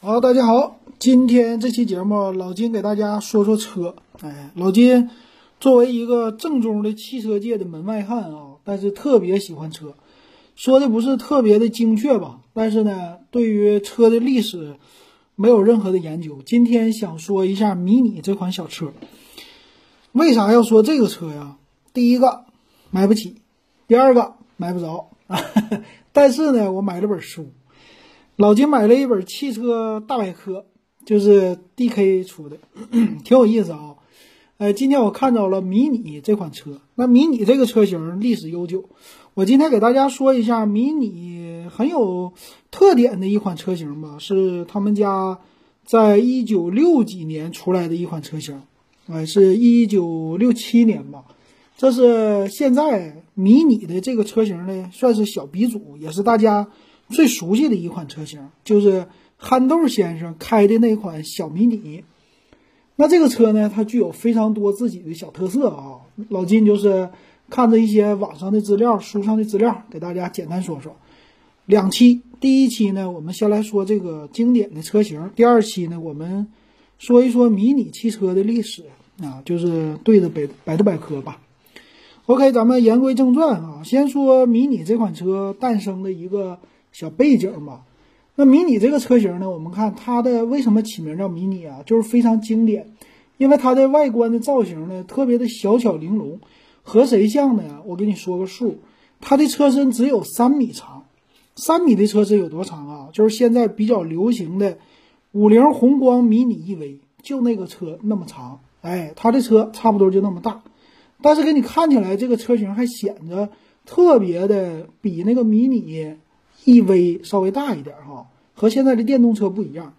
好，大家好，今天这期节目老金给大家说说车。哎，老金作为一个正宗的汽车界的门外汉啊，但是特别喜欢车，说的不是特别的精确吧？但是呢，对于车的历史没有任何的研究。今天想说一下迷你这款小车，为啥要说这个车呀？第一个买不起，第二个买不着，但是呢，我买了本书。老金买了一本汽车大百科，就是 DK 出的，挺有意思啊。呃，今天我看到了迷你这款车。那迷你这个车型历史悠久，我今天给大家说一下迷你很有特点的一款车型吧，是他们家在一九六几年出来的一款车型，哎，是一九六七年吧。这是现在迷你的这个车型呢，算是小鼻祖，也是大家。最熟悉的一款车型就是憨豆先生开的那款小迷你。那这个车呢，它具有非常多自己的小特色啊。老金就是看着一些网上的资料、书上的资料，给大家简单说说。两期，第一期呢，我们先来说这个经典的车型；第二期呢，我们说一说迷你汽车的历史啊，就是对着百百度百科吧。OK，咱们言归正传啊，先说迷你这款车诞生的一个。小背景吧，那迷你这个车型呢？我们看它的为什么起名叫迷你啊？就是非常经典，因为它的外观的造型呢特别的小巧玲珑，和谁像呢？我给你说个数，它的车身只有三米长，三米的车身有多长啊？就是现在比较流行的五菱宏光迷你 EV，就那个车那么长，哎，它的车差不多就那么大，但是给你看起来这个车型还显得特别的比那个迷你。EV 稍微大一点哈，和现在的电动车不一样，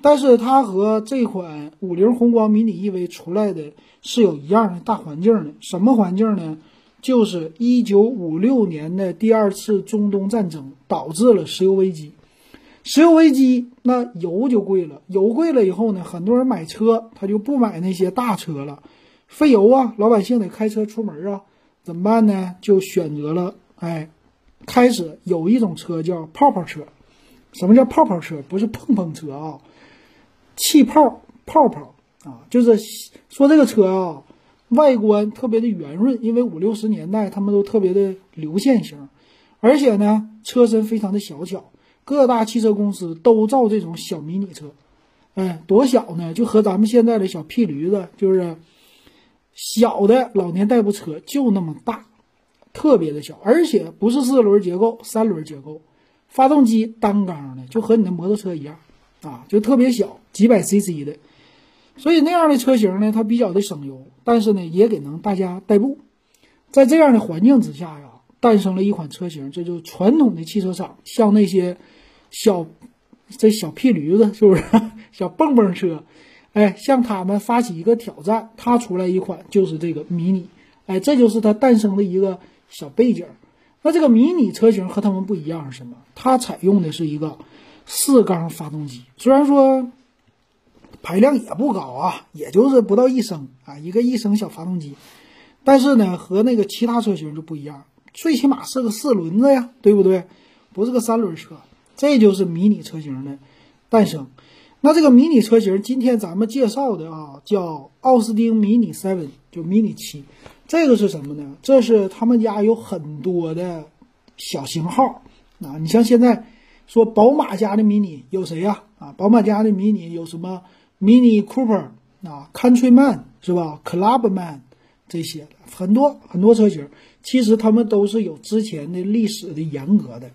但是它和这款五菱宏光迷你 EV 出来的是有一样的大环境的。什么环境呢？就是一九五六年的第二次中东战争导致了石油危机。石油危机，那油就贵了，油贵了以后呢，很多人买车他就不买那些大车了，费油啊，老百姓得开车出门啊，怎么办呢？就选择了哎。开始有一种车叫泡泡车，什么叫泡泡车？不是碰碰车啊，气泡泡泡啊，就是说这个车啊，外观特别的圆润，因为五六十年代他们都特别的流线型，而且呢，车身非常的小巧，各大汽车公司都造这种小迷你车，哎，多小呢？就和咱们现在的小屁驴子，就是小的老年代步车就那么大。特别的小，而且不是四轮结构，三轮结构，发动机单缸的，就和你的摩托车一样，啊，就特别小，几百 CC 的，所以那样的车型呢，它比较的省油，但是呢，也给能大家代步。在这样的环境之下呀，诞生了一款车型，这就传统的汽车厂像那些小这小屁驴子，是不是 小蹦蹦车？哎，向他们发起一个挑战，它出来一款就是这个迷你，哎，这就是它诞生的一个。小背景，那这个迷你车型和他们不一样是什么？它采用的是一个四缸发动机，虽然说排量也不高啊，也就是不到一升啊，一个一升小发动机，但是呢，和那个其他车型就不一样，最起码是个四轮子呀，对不对？不是个三轮车，这就是迷你车型的诞生。那这个迷你车型，今天咱们介绍的啊，叫奥斯汀迷你 Seven，就迷你七。这个是什么呢？这是他们家有很多的小型号啊。你像现在说宝马家的迷你有谁呀？啊，宝马家的迷你有什么？Mini Cooper 啊，Countryman 是吧？Clubman 这些很多很多车型，其实他们都是有之前的历史的严格的。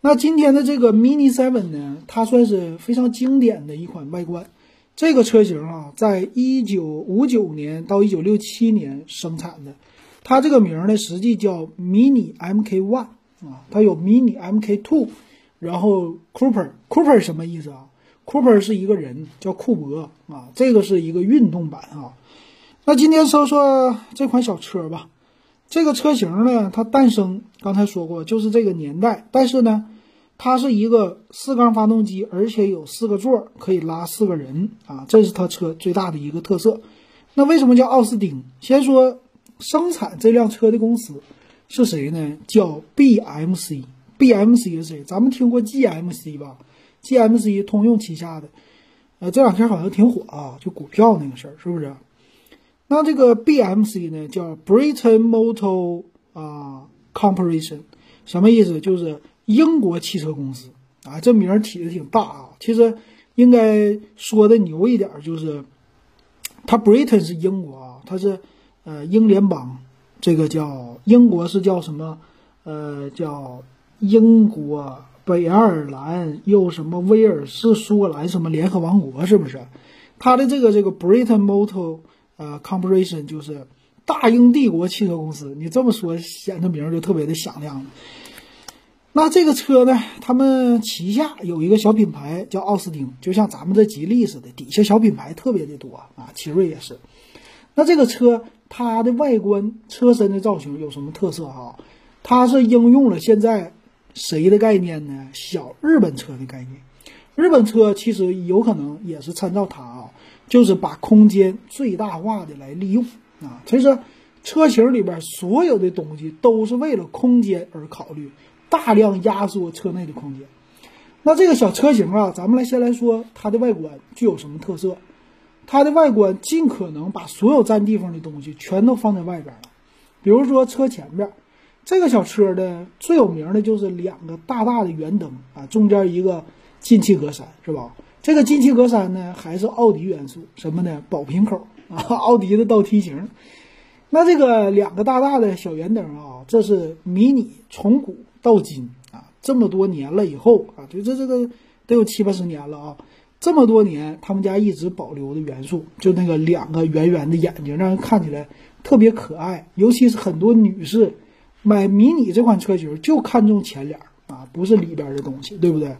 那今天的这个 Mini Seven 呢，它算是非常经典的一款外观。这个车型啊，在一九五九年到一九六七年生产的，它这个名呢，实际叫 Mini MK One 啊，它有 Mini MK Two，然后 Cooper，Cooper 什么意思啊？Cooper 是一个人，叫库珀啊，这个是一个运动版啊。那今天说说这款小车吧，这个车型呢，它诞生刚才说过，就是这个年代，但是呢。它是一个四缸发动机，而且有四个座，可以拉四个人啊，这是它车最大的一个特色。那为什么叫奥斯丁？先说生产这辆车的公司是谁呢？叫 BMC。BMC 是谁？咱们听过 GMC 吧，GMC 通用旗下的，呃，这两天好像挺火啊，就股票那个事儿，是不是？那这个 BMC 呢，叫 Britain Motor 啊 Corporation，什么意思？就是英国汽车公司啊，这名儿起的挺大啊。其实应该说的牛一点，就是它 Britain 是英国啊，它是呃英联邦，这个叫英国是叫什么？呃，叫英国、北爱尔兰又什么威尔士、苏格兰什么联合王国，是不是？它的这个这个 Britain Motor。呃，Corporation 就是大英帝国汽车公司。你这么说，显得名儿就特别的响亮了。那这个车呢，他们旗下有一个小品牌叫奥斯汀，就像咱们这吉利似的，底下小品牌特别的多啊。奇瑞也是。那这个车它的外观、车身的造型有什么特色哈？它是应用了现在谁的概念呢？小日本车的概念。日本车其实有可能也是参照它啊。就是把空间最大化的来利用啊，其实车型里边所有的东西都是为了空间而考虑，大量压缩车内的空间。那这个小车型啊，咱们来先来说它的外观具有什么特色？它的外观尽可能把所有占地方的东西全都放在外边了。比如说车前边，这个小车的最有名的就是两个大大的圆灯啊，中间一个进气格栅，是吧？这个进气格栅呢，还是奥迪元素，什么呢？宝瓶口啊，奥迪的倒梯形。那这个两个大大的小圆灯啊，这是迷你从古到今啊，这么多年了以后啊，就这这个得有七八十年了啊，这么多年他们家一直保留的元素，就那个两个圆圆的眼睛，让人看起来特别可爱。尤其是很多女士买迷你这款车型，就看中前脸啊，不是里边的东西，对不对？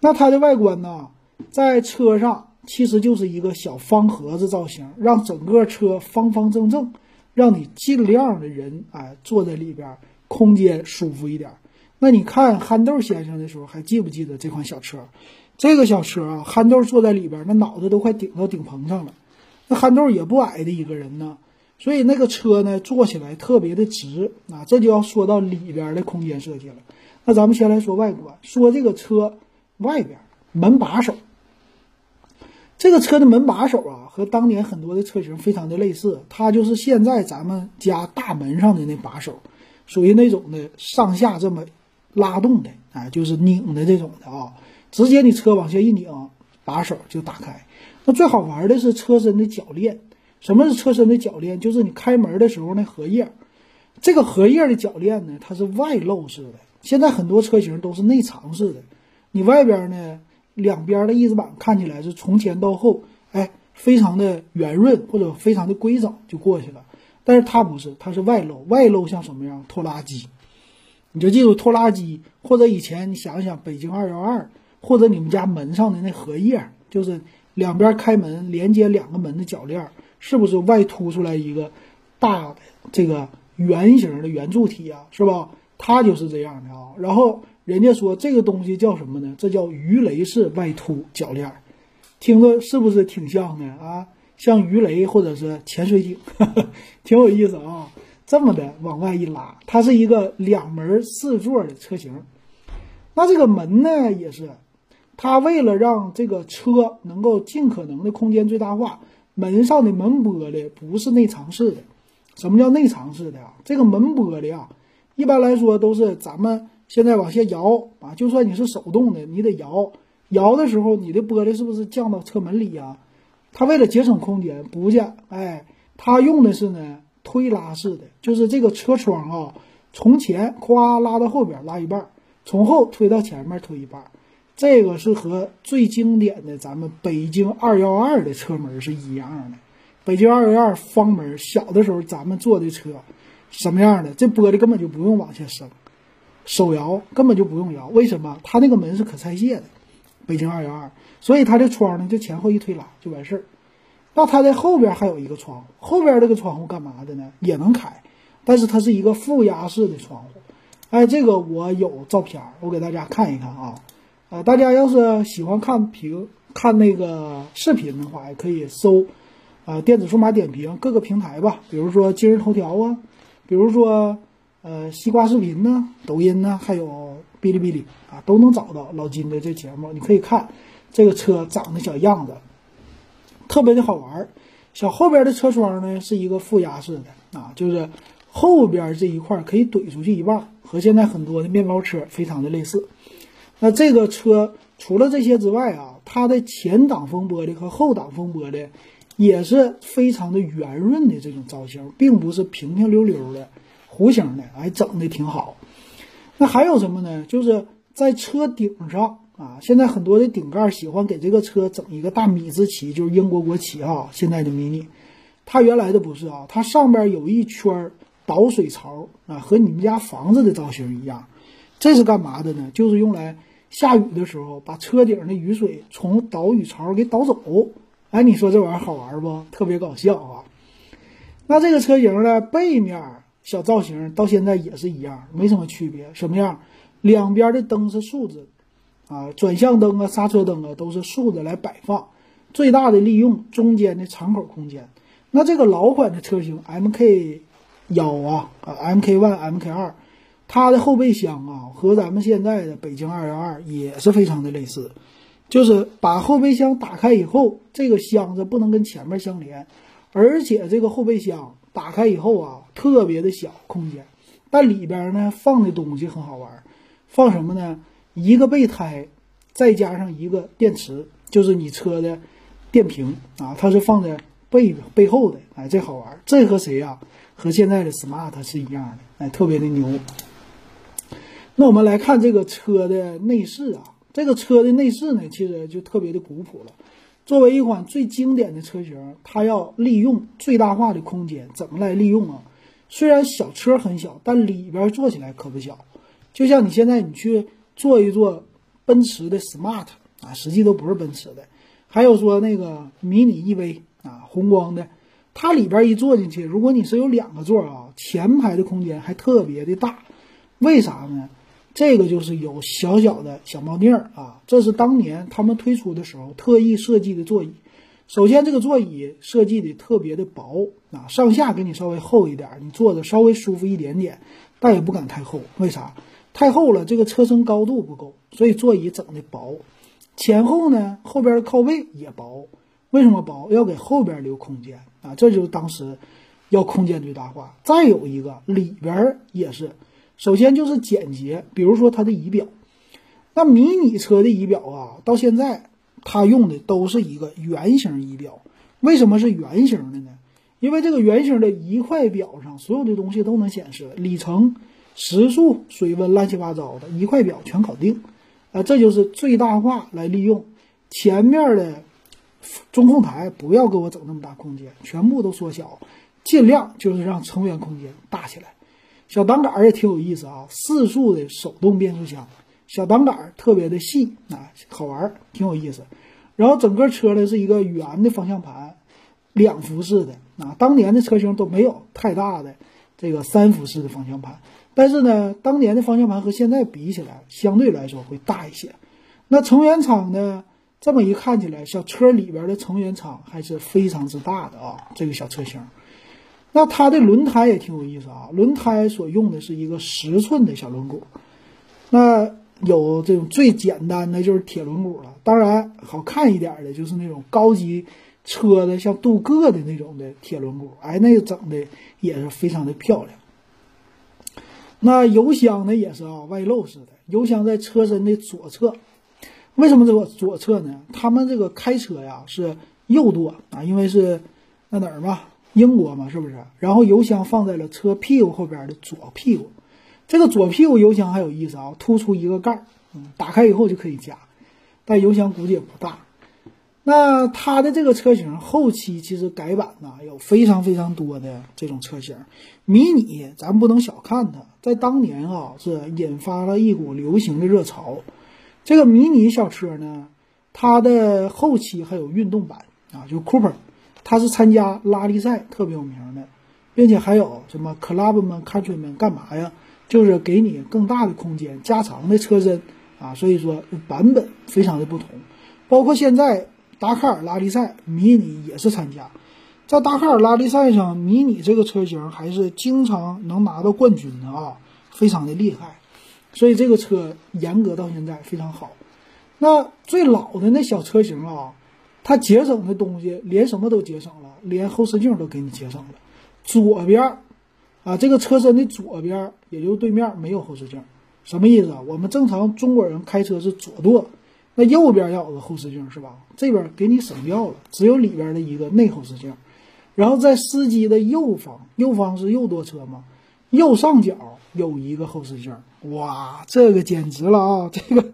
那它的外观呢？在车上其实就是一个小方盒子造型，让整个车方方正正，让你尽量的人哎坐在里边，空间舒服一点。那你看憨豆先生的时候，还记不记得这款小车？这个小车啊，憨豆坐在里边，那脑袋都快顶到顶棚上了。那憨豆也不矮的一个人呢，所以那个车呢坐起来特别的直啊。这就要说到里边的空间设计了。那咱们先来说外观，说这个车外边门把手。这个车的门把手啊，和当年很多的车型非常的类似，它就是现在咱们家大门上的那把手，属于那种的上下这么拉动的，哎，就是拧的这种的啊，直接你车往下一拧，把手就打开。那最好玩的是车身的铰链，什么是车身的铰链？就是你开门的时候那荷叶，这个荷叶的铰链呢，它是外露式的，现在很多车型都是内藏式的，你外边呢。两边的翼子板看起来是从前到后，哎，非常的圆润或者非常的规整就过去了。但是它不是，它是外露，外露像什么样？拖拉机，你就记住拖拉机，或者以前你想想北京二幺二，或者你们家门上的那荷叶，就是两边开门连接两个门的铰链，是不是外凸出来一个大的这个圆形的圆柱体啊？是吧？它就是这样的啊。然后。人家说这个东西叫什么呢？这叫鱼雷式外凸铰链，听着是不是挺像的啊？像鱼雷或者是潜水艇，挺有意思啊。这么的往外一拉，它是一个两门四座的车型。那这个门呢，也是它为了让这个车能够尽可能的空间最大化，门上的门玻璃不是内藏式的。什么叫内藏式的啊？这个门玻璃啊，一般来说都是咱们。现在往下摇啊，就算你是手动的，你得摇。摇的时候，你的玻璃是不是降到车门里呀？它为了节省空间，不降。哎，它用的是呢推拉式的，就是这个车窗啊，从前咵拉到后边拉一半，从后推到前面推一半。这个是和最经典的咱们北京二幺二的车门是一样的。北京二幺二方门，小的时候咱们坐的车什么样的？这玻璃根本就不用往下升。手摇根本就不用摇，为什么？它那个门是可拆卸的，北京二幺二，所以它这窗呢就前后一推拉就完事儿。那它的后边还有一个窗户，后边这个窗户干嘛的呢？也能开，但是它是一个负压式的窗户。哎，这个我有照片，我给大家看一看啊。呃，大家要是喜欢看评看那个视频的话，也可以搜，呃，电子数码点评各个平台吧，比如说今日头条啊，比如说。呃，西瓜视频呢、抖音呢，还有哔哩哔哩啊，都能找到老金的这节目。你可以看这个车长的小样子，特别的好玩。小后边的车窗呢是一个负压式的啊，就是后边这一块可以怼出去一半，和现在很多的面包车非常的类似。那这个车除了这些之外啊，它的前挡风玻璃和后挡风玻璃也是非常的圆润的这种造型，并不是平平溜溜的弧形的，哎，整的挺好。那还有什么呢？就是在车顶上啊，现在很多的顶盖喜欢给这个车整一个大米字旗，就是英国国旗啊。现在的 mini，它原来的不是啊，它上边有一圈导水槽啊，和你们家房子的造型一样。这是干嘛的呢？就是用来下雨的时候把车顶的雨水从导雨槽给导走。哎，你说这玩意儿好玩不？特别搞笑啊！那这个车型呢，背面小造型到现在也是一样，没什么区别。什么样？两边的灯是竖着，啊，转向灯啊、刹车灯啊都是竖着来摆放，最大的利用中间的敞口空间。那这个老款的车型 MK 幺啊啊 MK one、MK 二，它的后备箱啊和咱们现在的北京二幺二也是非常的类似，就是把后备箱打开以后，这个箱子不能跟前面相连，而且这个后备箱打开以后啊特别的小空间，但里边呢放的东西很好玩，放什么呢？一个备胎，再加上一个电池，就是你车的电瓶啊，它是放在背背后的，哎，这好玩。这和谁呀？和现在的 smart 是一样的，哎，特别的牛。那我们来看这个车的内饰啊，这个车的内饰呢，其实就特别的古朴了。作为一款最经典的车型，它要利用最大化的空间，怎么来利用啊？虽然小车很小，但里边坐起来可不小。就像你现在你去坐一坐奔驰的 smart 啊，实际都不是奔驰的。还有说那个迷你 EV 啊，红光的，它里边一坐进去，如果你是有两个座啊，前排的空间还特别的大。为啥呢？这个就是有小小的小猫腻儿啊，这是当年他们推出的时候特意设计的座椅。首先，这个座椅设计的特别的薄啊，上下给你稍微厚一点，你坐着稍微舒服一点点，但也不敢太厚。为啥？太厚了，这个车身高度不够，所以座椅整的薄。前后呢，后边的靠背也薄。为什么薄？要给后边留空间啊，这就是当时要空间最大化。再有一个里边也是。首先就是简洁，比如说它的仪表，那迷你车的仪表啊，到现在它用的都是一个圆形仪表。为什么是圆形的呢？因为这个圆形的一块表上所有的东西都能显示，里程、时速、水温，乱七八糟的一块表全搞定。啊，这就是最大化来利用前面的中控台，不要给我整那么大空间，全部都缩小，尽量就是让成员空间大起来。小挡杆也挺有意思啊，四速的手动变速箱，小挡杆特别的细啊，好玩，挺有意思。然后整个车呢是一个圆的方向盘，两幅式的啊，当年的车型都没有太大的这个三幅式的方向盘，但是呢，当年的方向盘和现在比起来，相对来说会大一些。那成员厂呢，这么一看起来，小车里边的成员厂还是非常之大的啊，这个小车型。那它的轮胎也挺有意思啊，轮胎所用的是一个十寸的小轮毂，那有这种最简单的就是铁轮毂了，当然好看一点的就是那种高级车的像镀铬的那种的铁轮毂，哎，那个整的也是非常的漂亮。那油箱呢也是啊，外露式的，油箱在车身的左侧，为什么这个左侧呢？他们这个开车呀是右舵啊，因为是那哪儿嘛。英国嘛，是不是？然后油箱放在了车屁股后边的左屁股，这个左屁股油箱还有意思啊，突出一个盖儿，嗯，打开以后就可以加，但油箱估计也不大。那它的这个车型后期其实改版呢有非常非常多的这种车型，迷你咱不能小看它，在当年啊是引发了一股流行的热潮。这个迷你小车呢，它的后期还有运动版啊，就 Cooper。它是参加拉力赛特别有名的，并且还有什么 Clubman、Countryman 干嘛呀？就是给你更大的空间、加长的车身啊。所以说版本非常的不同。包括现在达喀尔拉力赛，迷你也是参加。在达喀尔拉力赛上，迷你这个车型还是经常能拿到冠军的啊，非常的厉害。所以这个车严格到现在非常好。那最老的那小车型啊，它节省的东西连什么都节省了，连后视镜都给你节省了。左边啊，这个车身的左边，也就对面没有后视镜，什么意思啊？我们正常中国人开车是左舵，那右边要有个后视镜是吧？这边给你省掉了，只有里边的一个内后视镜。然后在司机的右方，右方是右舵车嘛，右上角有一个后视镜。哇，这个简直了啊！这个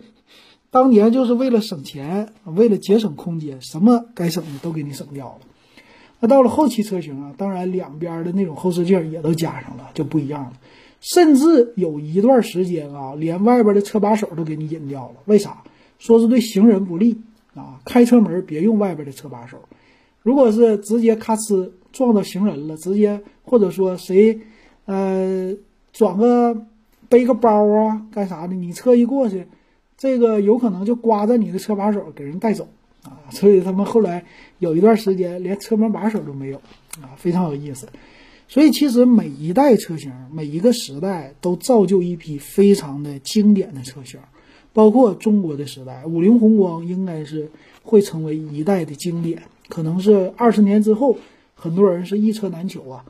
当年就是为了省钱，为了节省空间，什么该省的都给你省掉了。那到了后期车型啊，当然两边的那种后视镜也都加上了，就不一样了。甚至有一段时间啊，连外边的车把手都给你引掉了。为啥？说是对行人不利啊，开车门别用外边的车把手。如果是直接咔哧撞到行人了，直接或者说谁，呃，转个背个包啊，干啥的？你车一过去，这个有可能就刮着你的车把手给人带走所以他们后来有一段时间连车门把手都没有啊，非常有意思。所以其实每一代车型，每一个时代都造就一批非常的经典的车型，包括中国的时代，五菱宏光应该是会成为一代的经典。可能是二十年之后，很多人是一车难求啊。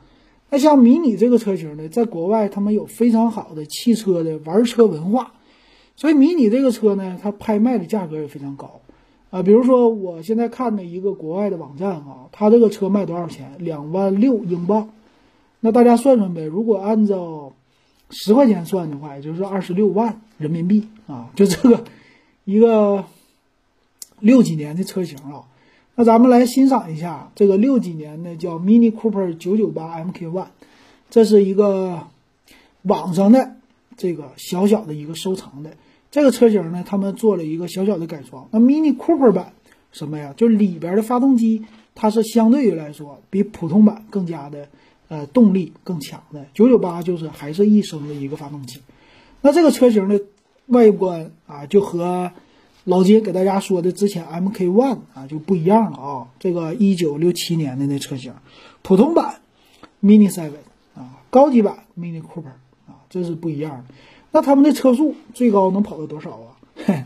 那像迷你这个车型呢，在国外他们有非常好的汽车的玩车文化，所以迷你这个车呢，它拍卖的价格也非常高啊。比如说我现在看的一个国外的网站啊，它这个车卖多少钱？两万六英镑。那大家算算呗，如果按照十块钱算的话，也就是二十六万人民币啊。就这个一个六几年的车型啊。那咱们来欣赏一下这个六几年的叫 Mini Cooper 998 MK1，这是一个网上的这个小小的一个收藏的这个车型呢，他们做了一个小小的改装。那 Mini Cooper 版什么呀？就里边的发动机，它是相对于来说比普通版更加的呃动力更强的。998就是还是一升的一个发动机。那这个车型的外观啊，就和老金给大家说的之前 MK One 啊就不一样了啊，这个一九六七年的那车型，普通版 Mini Seven 啊，高级版 Mini Cooper 啊，这是不一样的。那他们的车速最高能跑到多少啊？嘿，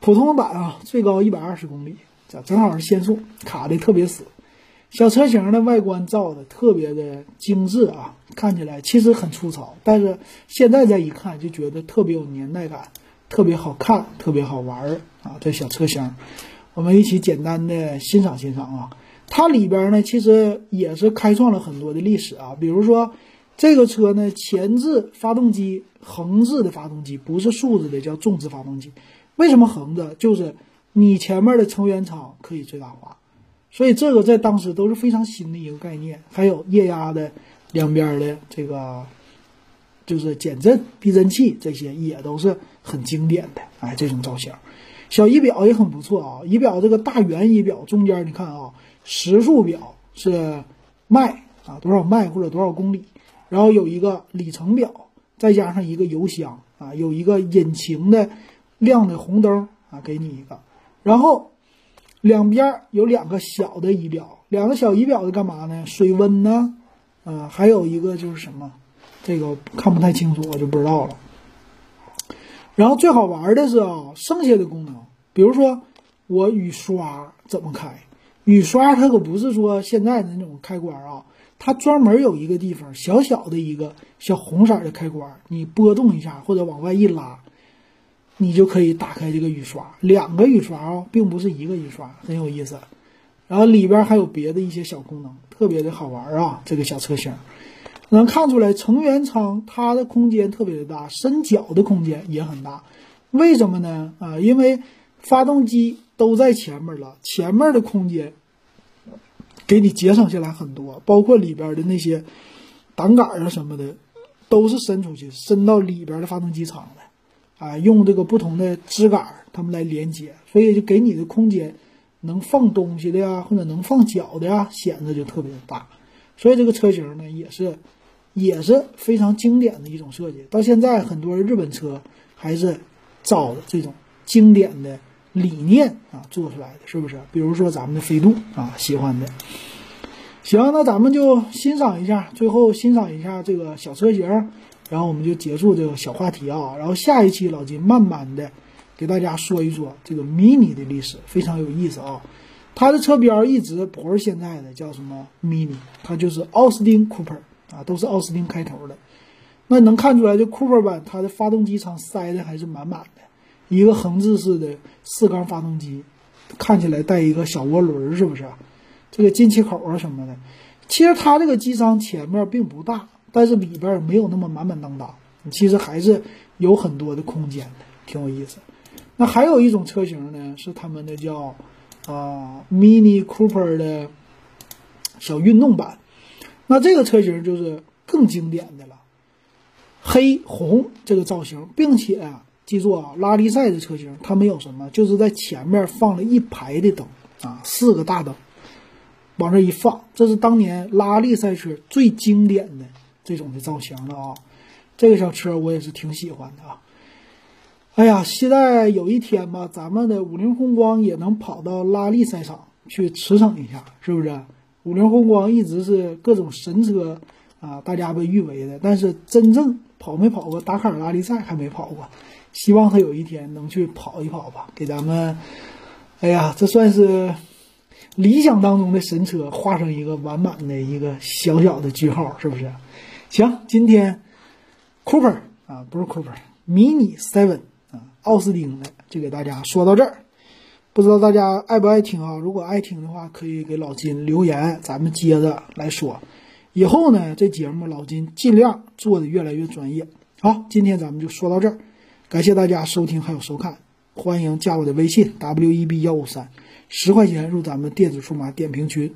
普通版啊，最高一百二十公里，这正好是限速，卡的特别死。小车型的外观造的特别的精致啊，看起来其实很粗糙，但是现在再一看就觉得特别有年代感。特别好看，特别好玩儿啊！这小车型，我们一起简单的欣赏欣赏啊。它里边呢，其实也是开创了很多的历史啊。比如说，这个车呢，前置发动机横置的发动机，不是竖着的，叫纵置发动机。为什么横着？就是你前面的成员舱可以最大化，所以这个在当时都是非常新的一个概念。还有液压的两边的这个。就是减震、避震器这些也都是很经典的，哎，这种造型，小仪表也很不错啊。仪表这个大圆仪表中间，你看啊，时速表是迈啊，多少迈或者多少公里，然后有一个里程表，再加上一个油箱啊，有一个引擎的亮的红灯啊，给你一个，然后两边有两个小的仪表，两个小仪表是干嘛呢？水温呢？啊，还有一个就是什么？这个看不太清楚，我就不知道了。然后最好玩的是啊，剩下的功能，比如说我雨刷怎么开？雨刷它可不是说现在的那种开关啊，它专门有一个地方，小小的一个小红色的开关，你拨动一下或者往外一拉，你就可以打开这个雨刷。两个雨刷啊，并不是一个雨刷，很有意思。然后里边还有别的一些小功能，特别的好玩啊，这个小车型。能看出来，成员舱它的空间特别的大，伸脚的空间也很大。为什么呢？啊，因为发动机都在前面了，前面的空间给你节省下来很多，包括里边的那些挡杆啊什么的，都是伸出去，伸到里边的发动机舱的。啊，用这个不同的支杆它们来连接，所以就给你的空间能放东西的呀，或者能放脚的呀，显得就特别大。所以这个车型呢，也是。也是非常经典的一种设计，到现在很多日本车还是照这种经典的理念啊做出来的，是不是？比如说咱们的飞度啊，喜欢的。行，那咱们就欣赏一下，最后欣赏一下这个小车型，然后我们就结束这个小话题啊。然后下一期老金慢慢的给大家说一说这个 Mini 的历史，非常有意思啊。它的车标一直不是现在的叫什么 Mini，它就是奥斯汀 Cooper 啊，都是奥斯汀开头的。那能看出来，这 Cooper 版它的发动机舱塞的还是满满的，一个横置式的四缸发动机，看起来带一个小涡轮，是不是？这个进气口啊什么的，其实它这个机舱前面并不大，但是里边没有那么满满当当，其实还是有很多的空间的，挺有意思。那还有一种车型呢，是他们的叫。啊，Mini Cooper 的小运动版，那这个车型就是更经典的了，黑红这个造型，并且啊，记住啊，拉力赛的车型它没有什么，就是在前面放了一排的灯啊，四个大灯往这一放，这是当年拉力赛车最经典的这种的造型了啊。这个小车我也是挺喜欢的啊。哎呀，期待有一天吧，咱们的五菱宏光也能跑到拉力赛场去驰骋一下，是不是？五菱宏光一直是各种神车啊，大家被誉为的，但是真正跑没跑过达喀尔拉力赛还没跑过，希望他有一天能去跑一跑吧，给咱们，哎呀，这算是理想当中的神车画上一个完满的一个小小的句号，是不是？行，今天，Cooper 啊，不是 Cooper，Mini Seven。奥斯汀的就给大家说到这儿，不知道大家爱不爱听啊？如果爱听的话，可以给老金留言，咱们接着来说。以后呢，这节目老金尽量做的越来越专业。好，今天咱们就说到这儿，感谢大家收听还有收看，欢迎加我的微信 w e b 幺五三，十块钱入咱们电子数码点评群。